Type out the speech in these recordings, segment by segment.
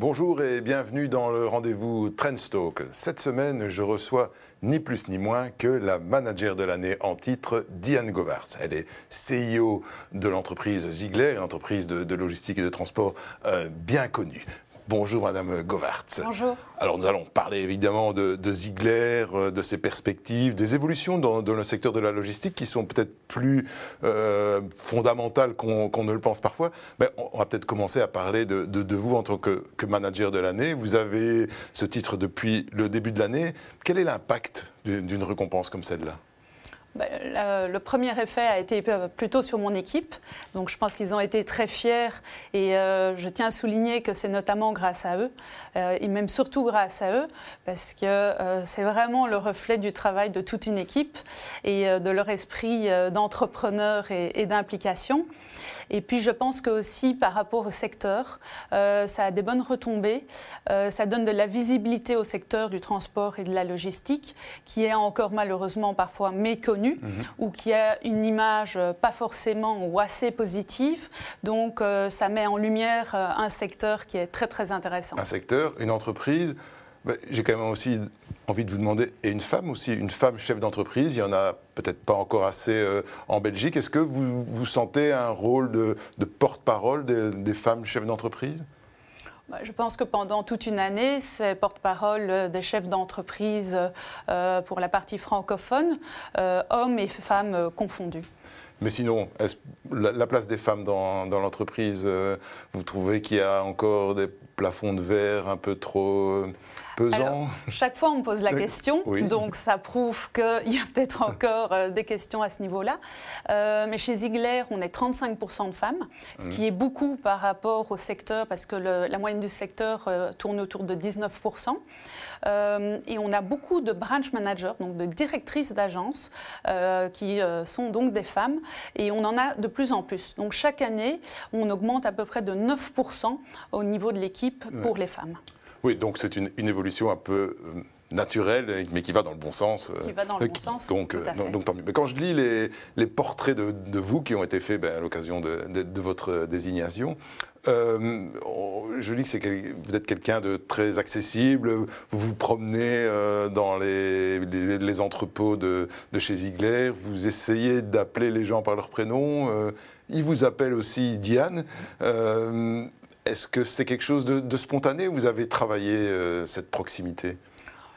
Bonjour et bienvenue dans le rendez-vous Trendstalk. Cette semaine, je reçois ni plus ni moins que la manager de l'année en titre, Diane Govart. Elle est CIO de l'entreprise Ziegler, une entreprise de, logistique et de transport euh, bien connue. Bonjour Madame Govart. Bonjour. Alors nous allons parler évidemment de, Ziegler, euh, de ses perspectives, des évolutions dans, le secteur de la logistique qui sont peut-être plus euh, fondamentales qu'on ne le pense parfois. Mais on va peut-être commencer à parler de, vous en tant que, manager de l'année. Vous avez ce titre depuis le début de l'année. Quel est l'impact d'une récompense comme celle-là? Le premier effet a été plutôt sur mon équipe. Donc je pense qu'ils ont été très fiers et euh, je tiens à souligner que c'est notamment grâce à eux euh, et même surtout grâce à eux parce que euh, c'est vraiment le reflet du travail de toute une équipe et de leur esprit d'entrepreneur et, d'implication. Et puis je pense que aussi par rapport au secteur, ça a des bonnes retombées. ça donne de la visibilité au secteur du transport et de la logistique qui est encore malheureusement parfois méconnu Mhm. ou qui a une image euh, pas forcément ou assez positive. Donc euh, ça met en lumière euh, un secteur qui est très très intéressant. Un secteur, une entreprise. J'ai quand même aussi envie de vous demander, et une femme aussi, une femme chef d'entreprise, il y en a peut-être pas encore assez en Belgique. Est-ce que vous, vous sentez un rôle de, porte-parole des femmes chefs d'entreprise? Je pense que pendant toute une année, c'est porte-parole des chefs d'entreprise euh, pour la partie francophone, euh, hommes et femmes confondus. Mais sinon, la, place des femmes dans, l'entreprise, euh, vous trouvez qu'il y a encore des plafonds de verre un peu trop Chaque fois, on me pose la question, donc ça prouve qu'il y a peut-être encore euh, des questions à ce niveau-là. Euh, mais chez Ziegler, on est 35% de femmes, ce mmh. qui est beaucoup par rapport au secteur, parce que la moyenne du secteur tourne autour de 19%. et on a beaucoup de branch managers, donc de directrices d'agence, qui sont donc des femmes et on en a de plus en plus. Donc chaque année, on augmente à peu près de 9% au niveau de l'équipe pour les femmes. Oui, donc c'est une, évolution un peu euh, naturelle, mais qui va dans le bon sens. Qui va dans le euh, bon sens. Donc, euh, donc, tant mieux. Mais quand je lis les, portraits de, vous qui ont été faits ben, à l'occasion de, votre désignation, euh, je lis que, vous êtes quelqu'un de très accessible, vous vous promenez dans les, les, entrepôts de, chez Ziegler, vous essayez d'appeler les gens par leur prénom, ils vous appellent aussi Diane. Est-ce que c'est quelque chose de, spontané ou vous avez travaillé cette proximité?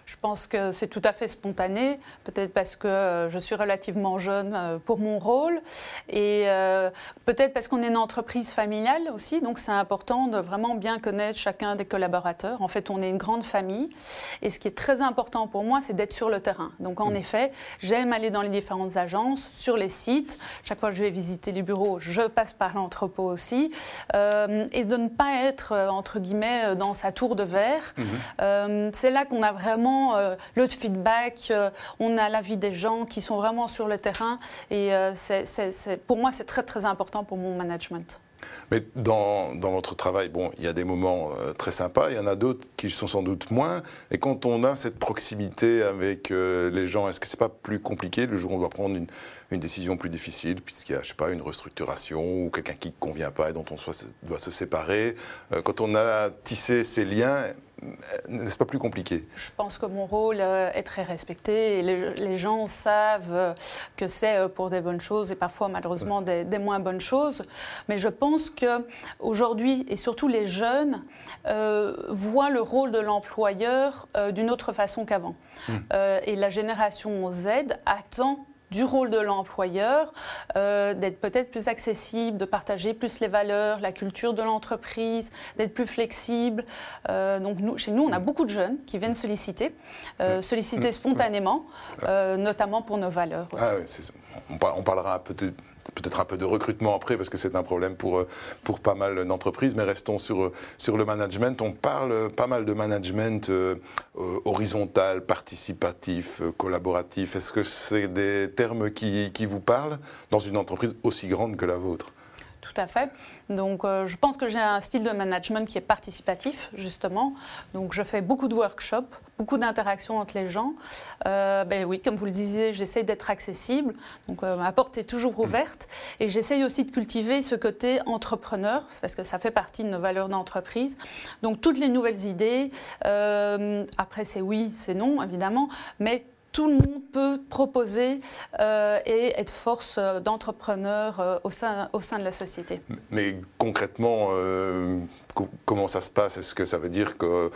Je pense que c'est tout à fait spontané, peut-être parce que euh, je suis relativement jeune euh, pour mon rôle, et euh, peut-être parce qu'on est une entreprise familiale aussi, donc c'est important de vraiment bien connaître chacun des collaborateurs. En fait, on est une grande famille, et ce qui est très important pour moi, c'est d'être sur le terrain. Donc en mm. effet, j'aime aller dans les différentes agences, sur les sites. Chaque fois que je vais visiter les bureaux, je passe par l'entrepôt aussi, et de ne pas être, entre guillemets, dans sa tour de verre. Mm-hmm. c'est là qu'on a vraiment euh, le feedback, euh, on a l'avis des gens qui sont vraiment sur le terrain. Et euh, pour moi, c'est très très important pour mon management. Mais dans, dans, votre travail, bon, il y a des moments très sympas, il y en a d'autres qui sont sans doute moins. Et quand on a cette proximité avec les gens, est-ce que c'est pas plus compliqué le jour où on doit prendre une, une décision plus difficile, puisqu'il y a, je sais pas, une restructuration ou quelqu'un qui ne convient pas et dont on soit, doit se séparer? Quand on a tissé ces liens, n'est-ce pas plus compliqué Je pense que mon rôle euh, est très respecté et les, gens savent euh, que c'est euh, pour des bonnes choses et parfois malheureusement des, moins bonnes choses. Mais je pense que aujourd'hui et surtout les jeunes voient le rôle de l'employeur d'une autre façon qu'avant. Mmh. et la génération Z attend du rôle de l'employeur, euh, d'être peut-être plus accessible, de partager plus les valeurs, la culture de l'entreprise, d'être plus flexible. Euh, donc nous, chez nous, on a beaucoup de jeunes qui viennent solliciter, euh, solliciter spontanément, notamment pour nos valeurs. Aussi. Ah on, parlera peut-être peut-être un peu de recrutement après, parce que c'est un problème pour, euh, pas mal d'entreprises, mais restons sur, sur le management. On parle pas mal de management euh, euh, horizontal, participatif, collaboratif. Est-ce que c'est des termes qui vous parlent dans une entreprise aussi grande que la vôtre? Tout à fait. Donc, euh, je pense que j'ai un style de management qui est participatif, justement. Donc, je fais beaucoup de workshops, beaucoup d'interactions entre les gens. Euh, ben oui, comme vous le disiez, j'essaie d'être accessible. Donc, euh, ma porte est toujours ouverte. Et j'essaye aussi de cultiver ce côté entrepreneur, parce que ça fait partie de nos valeurs d'entreprise. Donc, toutes les nouvelles idées, après, c'est oui, c'est non, évidemment, mais tout le monde peut proposer euh, et être force d'entrepreneur euh, au, sein, au sein de la société. Mais concrètement, euh, comment ça se passe? Est-ce que ça veut dire que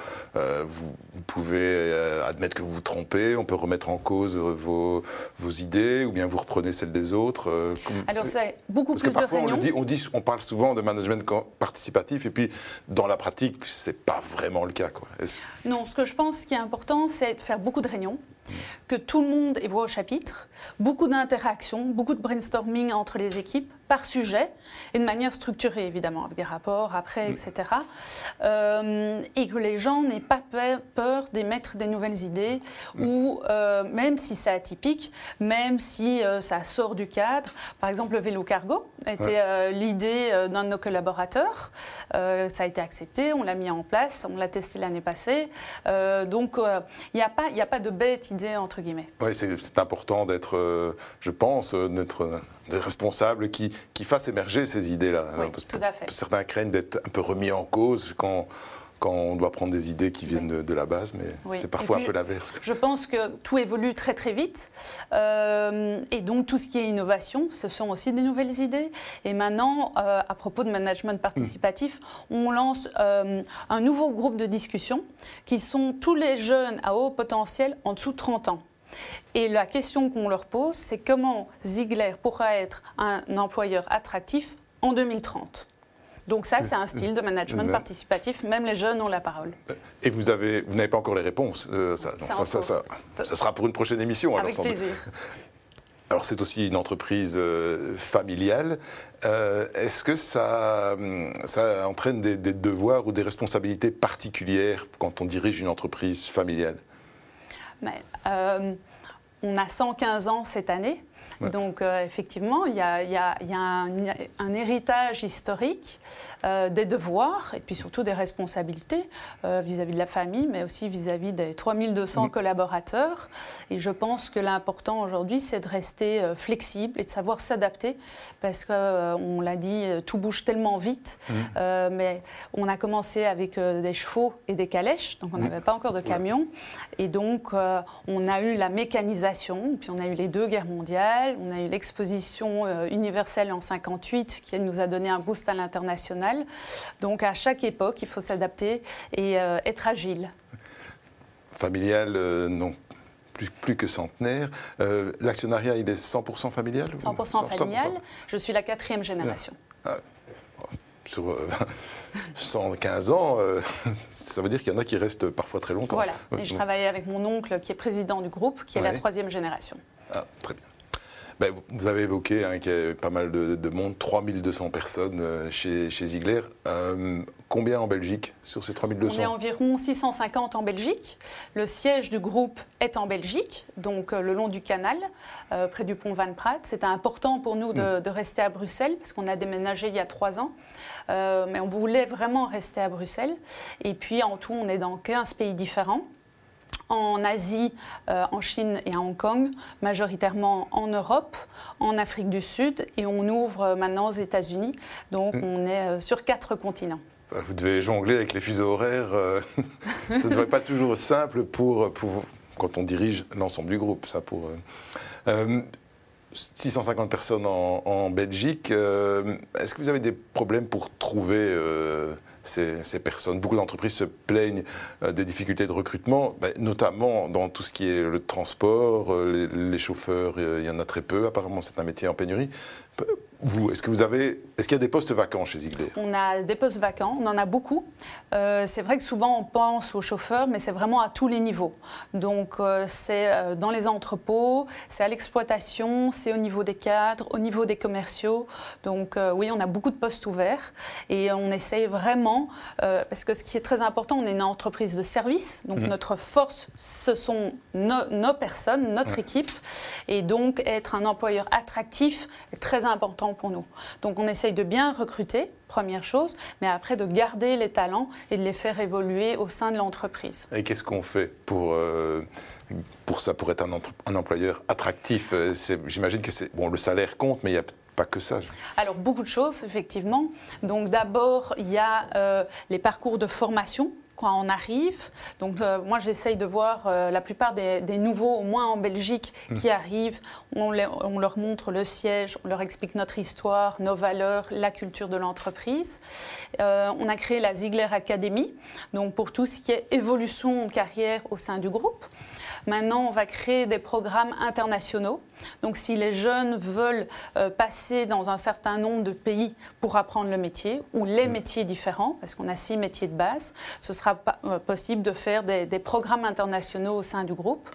vous, pouvez admettre que vous vous trompez On peut remettre en cause vos, vos idées ou bien vous reprenez celles des autres Alors, c'est beaucoup Parce plus que parfois, de réunions. On, dit, on, dit, on parle souvent de management participatif et puis dans la pratique, c'est pas vraiment le cas. Quoi. Non, ce que je pense qui est important, c'est de faire beaucoup de réunions que tout le monde est voix au chapitre, beaucoup d'interactions, beaucoup de brainstorming entre les équipes par sujet et de manière structurée évidemment, avec des rapports après, etc. Euh, et que les gens n'aient pas peur d'émettre des nouvelles idées ou euh, même si c'est atypique, même si euh, ça sort du cadre. Par exemple, le vélo cargo était l'idée d'un de nos collaborateurs. ça a été accepté, on l'a mis en place, on l'a testé l'année passée. donc il n'y a, pas, a pas de bête idée entre guillemets. Oui, c'est important d'être, je pense, d'être des responsables qui, qui fassent émerger ces idées-là. Oui, tout à fait. Certains craignent d'être un peu remis en cause quand, quand on doit prendre des idées qui viennent de, la base, mais c'est parfois un peu l'inverse. Je pense que tout évolue très très vite, euh, et donc tout ce qui est innovation, ce sont aussi des nouvelles idées. Et maintenant, euh, à propos de management participatif, on lance euh, un nouveau groupe de discussion qui sont tous les jeunes à haut potentiel en dessous de 30 ans. Et la question qu'on leur pose, c'est comment Ziegler pourra être un employeur attractif en 2030 donc ça, c'est un style de management participatif. Même les jeunes ont la parole. Et vous avez, vous n'avez pas encore les réponses. Euh, ça, ça, ça, ça, sera pour une prochaine émission. Avec plaisir. Alors c'est aussi une entreprise euh, familiale. Euh, est-ce que ça, ça entraîne des, des, devoirs ou des responsabilités particulières quand on dirige une entreprise familiale? Mais, on a 115 ans cette année. Donc euh, effectivement, il y a, un, héritage historique euh, des devoirs et puis surtout des responsabilités euh, vis-à-vis de la famille, mais aussi vis-à-vis des 3200 collaborateurs. Et je pense que l'important aujourd'hui, c'est de rester flexible et de savoir s'adapter parce qu'on l'a dit, tout bouge tellement vite. mais on a commencé avec des chevaux et des calèches, donc on n'avait pas encore de camions. Et donc on a eu la mécanisation, puis on a eu les deux guerres mondiales on a eu l'exposition euh, universelle en 58 qui nous a donné un boost à l'international. Donc à chaque époque, il faut s'adapter et euh, être agile. Familial, euh, non. Plus, que centenaire. L'actionnariat, il est 100% familial 100%, familial. Je suis la quatrième génération. Ah. sur 115 ans, ça veut dire qu'il y en a qui restent parfois très longtemps. Voilà, et je travaille avec mon oncle qui est président du groupe, qui est la troisième génération. Ah, très bien. Ben, vous avez évoqué hein, qu'il y avait pas mal de, monde, 3200 personnes euh, chez, chez Ziegler. Euh, combien en Belgique sur ces 3200 On est environ 650 en Belgique. Le siège du groupe est en Belgique, donc euh, le long du canal, près du pont Van Praat. C'était important pour nous de, mm. de, rester à Bruxelles, parce qu'on a déménagé il y a trois ans. mais on voulait vraiment rester à Bruxelles. Et puis en tout, on est dans 15 pays différents en Asie, euh, en Chine et à Hong Kong, majoritairement en Europe, en Afrique du Sud et on ouvre maintenant aux États-Unis. Donc mm. on est euh, sur quatre continents. Bah, vous devez jongler avec les fuseaux horaires. Euh, ça ne devrait pas toujours simple pour, pour, quand on dirige l'ensemble du groupe. Ça pour, 650 personnes en, Belgique. Est-ce que vous avez des problèmes pour trouver ces, personnes? Beaucoup d'entreprises se plaignent euh, des difficultés de recrutement, ben, notamment dans tout ce qui est le transport, euh, les, chauffeurs, euh, il y en a très peu. Apparemment, c'est un métier en pénurie. Vous, est-ce que vous avez, est-ce qu'il y a des postes vacants chez Ziegler On a des postes vacants, on en a beaucoup. Euh, c'est vrai que souvent on pense aux chauffeurs, mais c'est vraiment à tous les niveaux. Donc euh, c'est euh, dans les entrepôts, c'est à l'exploitation, c'est au niveau des cadres, au niveau des commerciaux. Donc oui, on a beaucoup de postes ouverts et on essaye vraiment, parce que ce qui est très important, on est une entreprise de service, donc mmh. notre force, ce sont nos personnes, notre équipe, et donc être un employeur attractif est très important pour nous. Donc on essaye de bien recruter, première chose, mais après de garder les talents et de les faire évoluer au sein de l'entreprise. Et qu'est-ce qu'on fait pour, euh, pour ça, pour être un, un employeur attractif J'imagine que c'est bon, le salaire compte, mais il y a pas que ça. Alors beaucoup de choses, effectivement. Donc d'abord, il y a euh, les parcours de formation quand on arrive. Donc euh, moi j'essaye de voir euh, la plupart des, nouveaux, au moins en Belgique, hmm. qui arrivent. On, on, leur montre le siège, on leur explique notre histoire, nos valeurs, la culture de l'entreprise. on a créé la Ziegler Academy, donc pour tout ce qui est évolution de carrière au sein du groupe. Maintenant, on va créer des programmes internationaux. Donc, si les jeunes veulent euh, passer dans un certain nombre de pays pour apprendre le métier, ou les mm. métiers différents, parce qu'on a six métiers de base, ce sera pas, euh, possible de faire des, programmes internationaux au sein du groupe.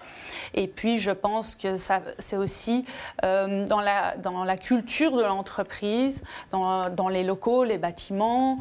Et puis, je pense que c'est aussi euh, dans, la, dans la culture de l'entreprise, dans, dans, les locaux, les bâtiments.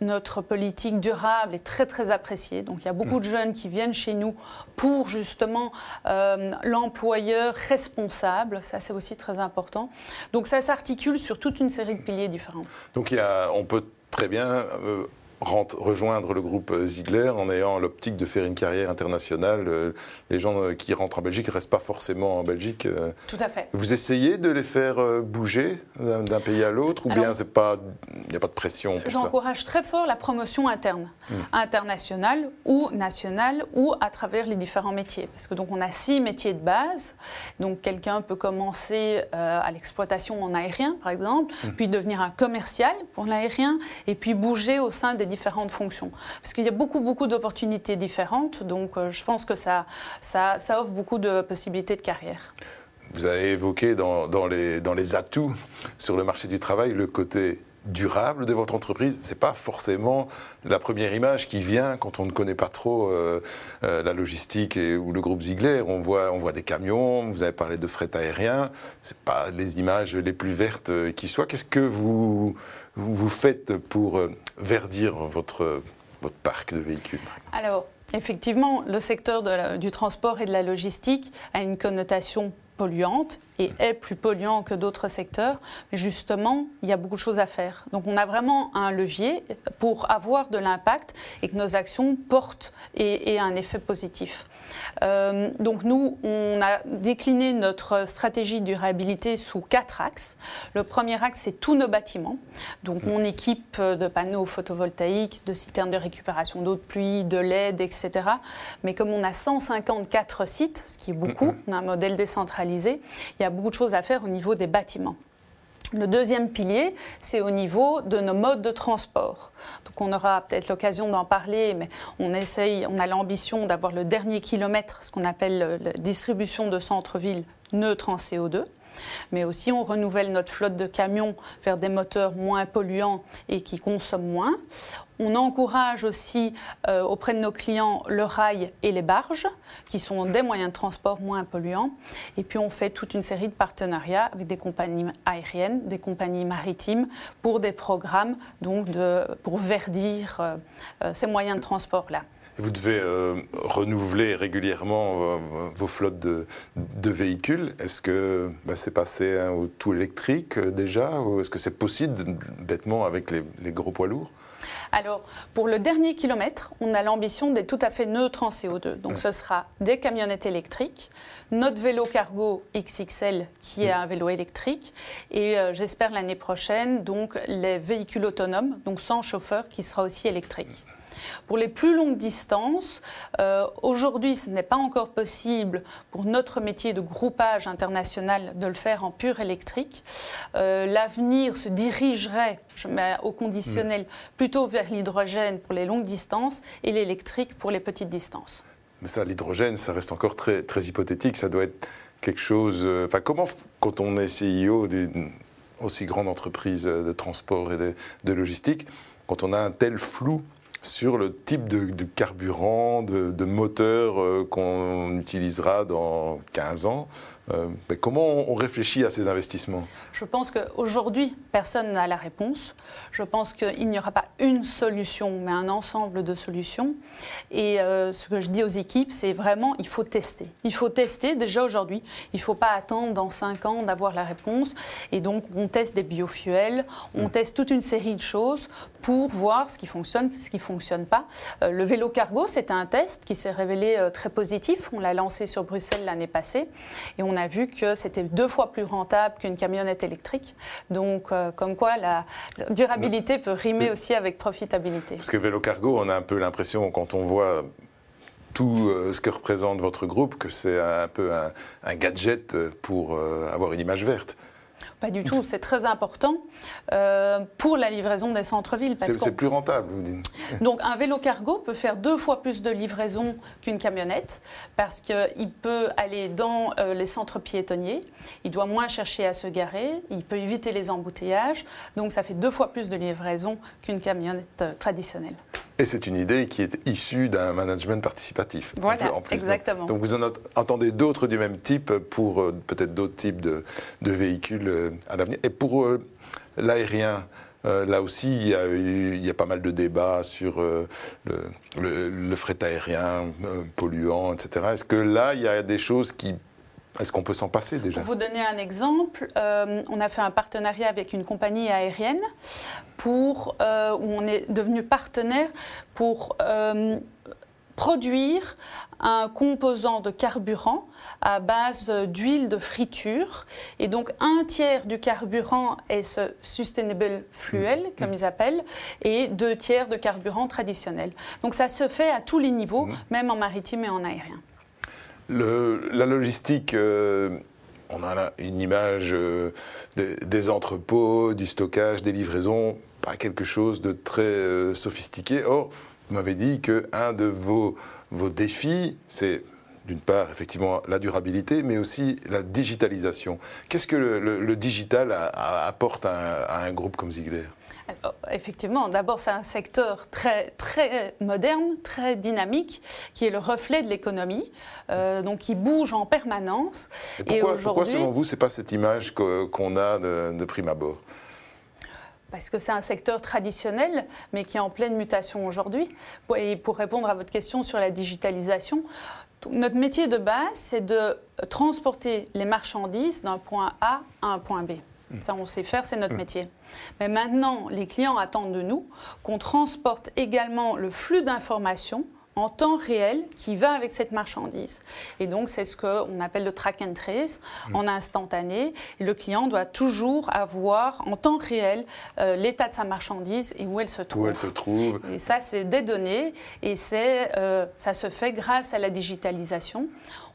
notre politique durable est très, très appréciée. Donc, il y a beaucoup mm. de jeunes qui viennent chez nous pour justement euh, l'employeur responsable. Ça, c'est aussi très important. Donc ça s'articule sur toute une série de piliers différents. Donc on peut très bien euh, rejoindre le groupe Ziegler en ayant l'optique de faire une carrière internationale. Euh, les gens euh, qui rentrent en Belgique ne restent pas forcément en Belgique. Euh. Tout à fait. Vous essayez de les faire bouger d'un pays à l'autre ou bien il n'y a pas de pression pour ça? J'encourage très fort la promotion interne, hmm. internationale ou nationale ou à travers les différents métiers. Parce que donc on a six métiers de base. Donc quelqu'un peut commencer à l'exploitation en aérien, par exemple, hmm. puis devenir un commercial pour l'aérien et puis bouger au sein des différentes fonctions. Parce qu'il y a beaucoup, beaucoup d'opportunités différentes, donc euh, je pense que ça, ça, ça, offre beaucoup de possibilités de carrière. Vous avez évoqué dans, les, dans les atouts sur le marché du travail le côté durable de votre entreprise. C'est pas forcément la première image qui vient quand on ne connaît pas trop euh, euh, la logistique et, ou le groupe Ziegler. On voit, on voit des camions. Vous avez parlé de fret aérien. C'est pas les images les plus vertes qui soient. Qu'est-ce que vous vous faites pour euh, verdir votre, votre parc de véhicules Alors, effectivement, le secteur du transport et de la logistique a une connotation polluante et est plus polluant que d'autres secteurs. Mais justement, il y a beaucoup de choses à faire. Donc on a vraiment un levier pour avoir de l'impact et que nos actions portent et aient un effet positif. Euh, donc nous, on a décliné notre stratégie de durabilité sous quatre axes. Le premier axe, c'est tous nos bâtiments. Donc on équipe de panneaux photovoltaïques, de citernes de récupération d'eau de pluie, de LED, etc. Mais comme on a 154 sites, ce qui est beaucoup, on a un modèle décentralisé, il y a beaucoup de choses à faire au niveau des bâtiments. Le deuxième pilier, c'est au niveau de nos modes de transport. Donc on aura peut-être l'occasion d'en parler, mais on essaye, on a l'ambition d'avoir le dernier kilomètre, ce qu'on appelle la distribution de centre-ville neutre en CO2 mais aussi on renouvelle notre flotte de camions vers des moteurs moins polluants et qui consomment moins. On encourage aussi euh, auprès de nos clients le rail et les barges, qui sont des moyens de transport moins polluants. Et puis on fait toute une série de partenariats avec des compagnies aériennes, des compagnies maritimes, pour des programmes donc pour verdir euh, euh, ces moyens de transport-là. Vous devez euh, renouveler régulièrement euh, vos flottes de, véhicules. Est-ce que bah, c'est passé au tout électrique euh, déjà Ou est-ce que c'est possible bêtement avec les, gros poids lourds? Alors, pour le dernier kilomètre, on a l'ambition d'être tout à fait neutre en CO2. Donc, ce sera des camionnettes électriques, notre vélo cargo XXL qui est un vélo électrique, et j'espère l'année prochaine, donc les véhicules autonomes, donc sans chauffeur, qui sera aussi électrique. Pour les plus longues distances, euh, aujourd'hui, ce n'est pas encore possible pour notre métier de groupage international de le faire en pur électrique. Euh, l'avenir se dirigerait, je mets au conditionnel, mm. plutôt vers l'hydrogène pour les longues distances et l'électrique pour les petites distances. Mais ça, l'hydrogène, ça reste encore très, très hypothétique. Ça doit être quelque chose. Euh, enfin, comment, quand on est CEO d'une aussi grande entreprise de transport et de, de logistique, quand on a un tel flou sur le type de, carburant, de, moteur euh, qu'on utilisera dans 15 ans. Euh, mais comment on réfléchit à ces investissements? Je pense qu'aujourd'hui, personne n'a la réponse. Je pense qu'il n'y aura pas une solution, mais un ensemble de solutions. Et euh, ce que je dis aux équipes, c'est vraiment, il faut tester. Il faut tester déjà aujourd'hui. Il ne faut pas attendre dans 5 ans d'avoir la réponse. Et donc, on teste des biofuels, on mm. teste toute une série de choses pour voir ce qui fonctionne, ce qui ne fonctionne pas. Euh, le vélo cargo, c'était un test qui s'est révélé très positif. On l'a lancé sur Bruxelles l'année passée. Et on a vu que c'était deux fois plus rentable qu'une camionnette électrique. Donc, euh, comme quoi la durabilité peut rimer aussi avec profitabilité. Parce que vélo cargo, on a un peu l'impression, quand on voit tout euh, ce que représente votre groupe, que c'est un peu un, gadget pour euh, avoir une image verte. Pas du tout, c'est très important euh, pour la livraison des centres-villes. C'est plus rentable, vous dites. Donc un vélo cargo peut faire deux fois plus de livraison qu'une camionnette parce qu'il peut aller dans euh, les centres piétonniers, il doit moins chercher à se garer, il peut éviter les embouteillages, donc ça fait deux fois plus de livraison qu'une camionnette euh, traditionnelle. Et c'est une idée qui est issue d'un management participatif. Voilà, exactement. Donc, vous en entendez d'autres du même type pour euh, peut-être d'autres types de, véhicules Et pour euh, l'aérien, là aussi, il y, a pas mal de débats sur le, le, fret aérien polluant, etc. Est-ce que là, il y a des choses qui est-ce qu'on peut s'en passer déjà? Pour vous donner un exemple, euh, on a fait un partenariat avec une compagnie aérienne pour, euh, où on est devenu partenaire pour euh, produire un composant de carburant à base d'huile de friture. Et donc, un tiers du carburant est ce sustainable fuel, mmh. comme ils appellent, et deux tiers de carburant traditionnel. Donc, ça se fait à tous les niveaux, mmh. même en maritime et en aérien la logistique, euh, on a là une image euh, des entrepôts, du stockage, des livraisons, pas quelque chose de très euh, sophistiqué. Or, vous m'avez dit qu'un de vos, vos défis, c'est d'une part, effectivement, la durabilité, mais aussi la digitalisation. Qu'est-ce que le, digital apporte à un groupe comme Ziegler? Effectivement, d'abord, c'est un secteur très, très moderne, très dynamique, qui est le reflet de l'économie, euh, donc qui bouge en permanence. Et pourquoi, selon vous, ce n'est pas cette image qu'on a de, prime abord? Parce que c'est un secteur traditionnel, mais qui est en pleine mutation aujourd'hui. Et pour répondre à votre question sur la digitalisation, notre métier de base, c'est de transporter les marchandises d'un point A à un point B. Ça, on sait faire, c'est notre mm. métier. Mais maintenant, les clients attendent de nous qu'on transporte également le flux d'informations en temps réel qui va avec cette marchandise. Et donc, c'est ce qu'on appelle le track and trace mm. en instantané. Le client doit toujours avoir en temps réel euh, l'état de sa marchandise et où elle se trouve. Où elle se trouve. Et ça, c'est des données et c'est, euh, ça se fait grâce à la digitalisation.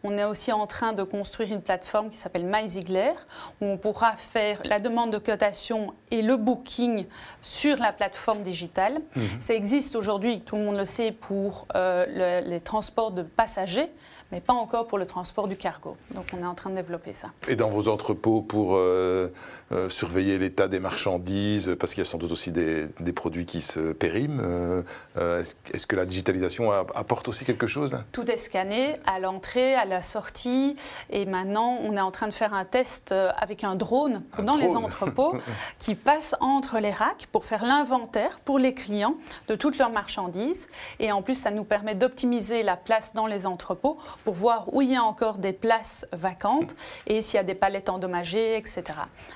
On est aussi en train de construire une plateforme qui s'appelle MyZiegler, où on pourra faire la demande de cotation et le booking sur la plateforme digitale. Mhm. Ça existe aujourd'hui, tout le monde le sait, pour euh, les transports de passagers, mais pas encore pour le transport du cargo. Donc on est en train de développer ça. Et dans vos entrepôts pour euh, euh, surveiller l'état des marchandises, parce qu'il y a sans doute aussi des, produits qui se périment, est-ce que la digitalisation apporte aussi quelque chose là? Tout est scanné à l'entrée, à la sortie. Et maintenant, on est en train de faire un test euh, avec un drone dans les entrepôts qui passe entre les racks pour faire l'inventaire pour les clients de toutes leurs marchandises. Et en plus, ça nous permet d'optimiser la place dans les entrepôts pour voir où il y a encore des places vacantes et s'il y a des palettes endommagées, etc.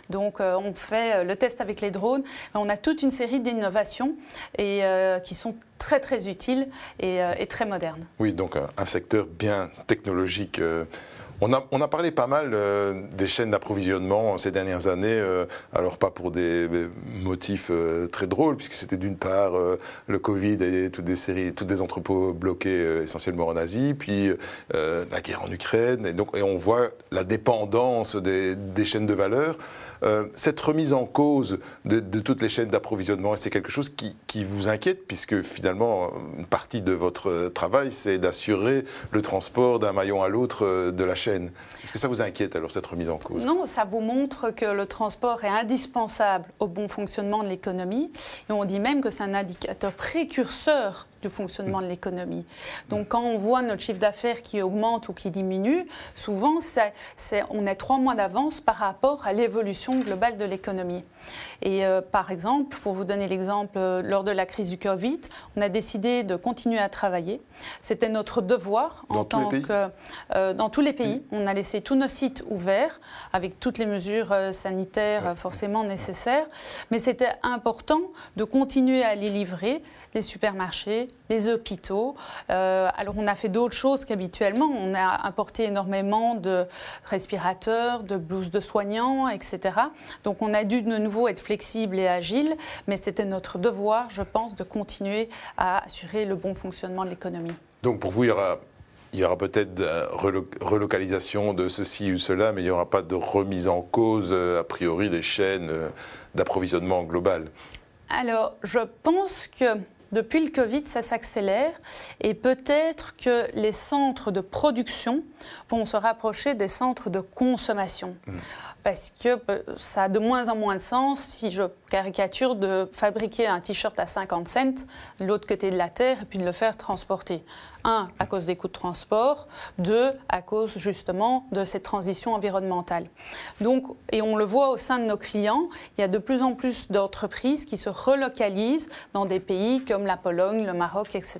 Donc, euh, on fait euh, le test avec les drones. On a toute une série d'innovations et qui sont très très utile euh, et, très moderne. Oui, donc un, secteur bien technologique. Euh. On a, parlé pas mal euh, des chaînes d'approvisionnement ces dernières années, alors pas pour des, motifs très drôles, puisque c'était d'une part le Covid et toutes des séries, des entrepôts bloqués essentiellement en Asie, puis la guerre en Ukraine, et donc et on voit la dépendance des, chaînes de valeur. Euh, cette remise en cause de, toutes les chaînes d'approvisionnement, c'est quelque chose qui, vous inquiète, puisque finalement, une partie de votre travail, c'est d'assurer le transport d'un maillon à l'autre de la chaîne Est-ce que ça vous inquiète alors cette remise en cause? Non, ça vous montre que le transport est indispensable au bon fonctionnement de l'économie. Et on dit même que c'est un indicateur précurseur du fonctionnement de l'économie. Donc quand on voit notre chiffre d'affaires qui augmente ou qui diminue, souvent c'est, on est trois mois d'avance par rapport à l'évolution globale de l'économie. Et euh, par exemple, pour vous donner l'exemple, euh, lors de la crise du Covid, on a décidé de continuer à travailler. C'était notre devoir en tant que euh, dans tous les pays. On a laissé tous nos sites ouverts avec toutes les mesures sanitaires forcément nécessaires, mais c'était important de continuer à les livrer les supermarchés, les hôpitaux. alors on a fait d'autres choses qu'habituellement. On a importé énormément de respirateurs, de blouses de soignants, etc. Donc on a dû de nouveau être flexible et agile, mais c'était notre devoir, je pense, de continuer à assurer le bon fonctionnement de l'économie. Donc pour vous, il y aura il y aura peut-être relocalisation de ceci ou cela, mais il n'y aura pas de remise en cause, euh, a priori, des chaînes euh, d'approvisionnement global. Alors, je pense que depuis le Covid, ça s'accélère. Et peut-être que les centres de production vont se rapprocher des centres de consommation. Mmh parce que euh, ça a de moins en moins de sens si je caricature de fabriquer un t-shirt à 50 cents de l'autre côté de la Terre et puis de le faire transporter. Un, à cause des coûts de transport. Deux, à cause justement de cette transition environnementale. Donc, et on le voit au sein de nos clients, il y a de plus en plus d'entreprises qui se relocalisent dans des pays comme la Pologne, le Maroc, etc.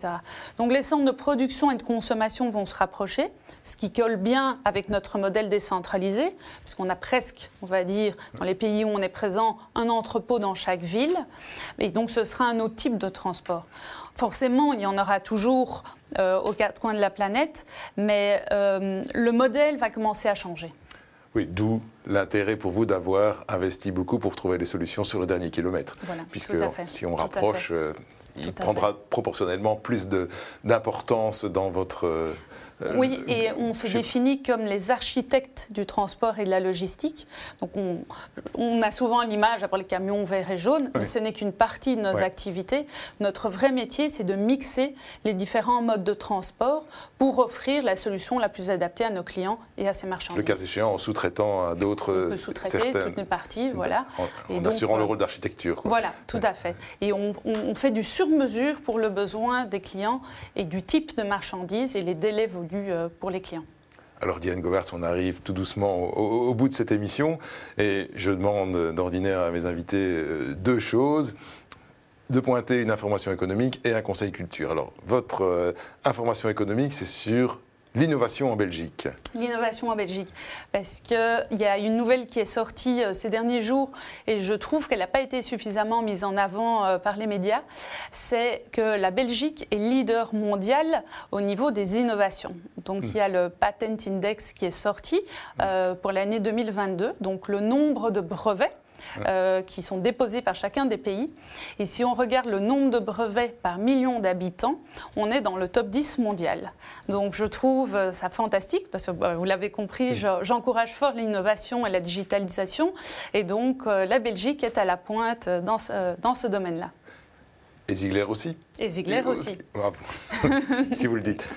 Donc les centres de production et de consommation vont se rapprocher ce qui colle bien avec notre modèle décentralisé, puisqu'on a presque, on va dire, dans les pays où on est présent, un entrepôt dans chaque ville. Et donc ce sera un autre type de transport. Forcément, il y en aura toujours euh, aux quatre coins de la planète, mais euh, le modèle va commencer à changer. Oui, d'où l'intérêt pour vous d'avoir investi beaucoup pour trouver les solutions sur le dernier kilomètre. Voilà, Puisque si on rapproche, euh, il prendra proportionnellement plus d'importance dans votre euh, oui, et on se définit comme les architectes du transport et de la logistique. Donc on, a souvent l'image après les camions verts et jaunes, mais ce n'est qu'une partie de nos activités. Notre vrai métier, c'est de mixer les différents modes de transport pour offrir la solution la plus adaptée à nos clients et à ces marchandises. Le cas échéant, en sous-traitant à d'autres. On peut sous-traiter toute une partie, voilà. En, assurant le rôle d'architecture. Voilà, tout à fait. Et on, on fait du sur-mesure pour le besoin des clients et du type de marchandises et les délais vont euh, pour les clients. Alors Diane Govert, on arrive tout doucement au, bout de cette émission et je demande d'ordinaire à mes invités euh, deux choses de pointer une information économique et un conseil culture. Alors, votre euh, information économique, c'est sur L'innovation en Belgique. L'innovation en Belgique. Parce qu'il y a une nouvelle qui est sortie euh, ces derniers jours et je trouve qu'elle n'a pas été suffisamment mise en avant euh, par les médias. C'est que la Belgique est leader mondial au niveau des innovations. Donc il y a le Patent Index qui est sorti euh, pour l'année 2022. Donc le nombre de brevets euh, qui sont déposés par chacun des pays. Et si on regarde le nombre de brevets par million d'habitants, on est dans le top 10 mondial. Donc je trouve euh, ça fantastique parce que bah, vous l'avez compris, j'encourage fort l'innovation et la digitalisation. Et donc euh, la Belgique est à la pointe dans ce domaine-là. Et Ziegler aussi Et Ziegler aussi. si vous le dites.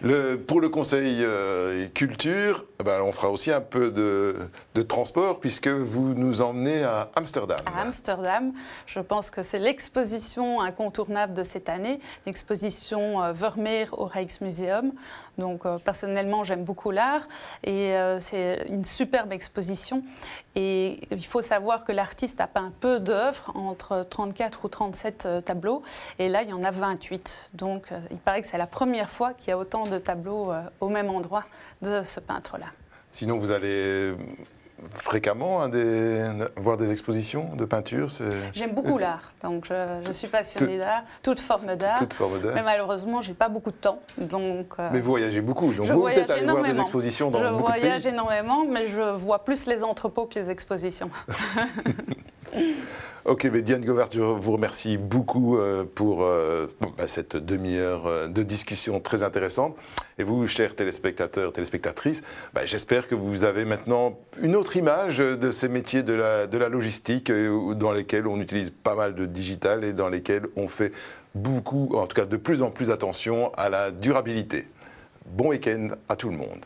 Le, pour le conseil euh, culture, ben, on fera aussi un peu de, de, transport puisque vous nous emmenez à Amsterdam. À Amsterdam, je pense que c'est l'exposition incontournable de cette année, l'exposition euh, Vermeer au Rijksmuseum. Donc euh, personnellement, j'aime beaucoup l'art et c'est une superbe exposition. Et il faut savoir que l'artiste a peint peu d'œuvres, entre 34 ou 37 tableaux, et là il y en a 28. Donc il paraît que c'est la première fois qu'il y a autant de tableaux au même endroit de ce peintre-là. Sinon, vous allez fréquemment hein, des, voir des expositions de peinture J'aime beaucoup l'art, donc je, suis passionnée d'art, toute forme d'art. Mais malheureusement, j'ai pas beaucoup de temps. Donc, euh, mais vous voyagez beaucoup, donc vous peut-être aller voir des expositions dans je beaucoup de pays. Je voyage énormément, mais je vois plus les entrepôts que les expositions. Ok, mais Diane Govert, je vous remercie beaucoup euh, pour euh, bah, cette demi-heure euh, de discussion très intéressante. Et vous, chers téléspectateurs, téléspectatrices, bah, j'espère que vous avez maintenant une autre image de ces métiers de la logistique dans lesquels on utilise pas mal de digital et dans lesquels on fait beaucoup, en tout cas de plus en plus attention à la durabilité. Bon week-end à tout le monde.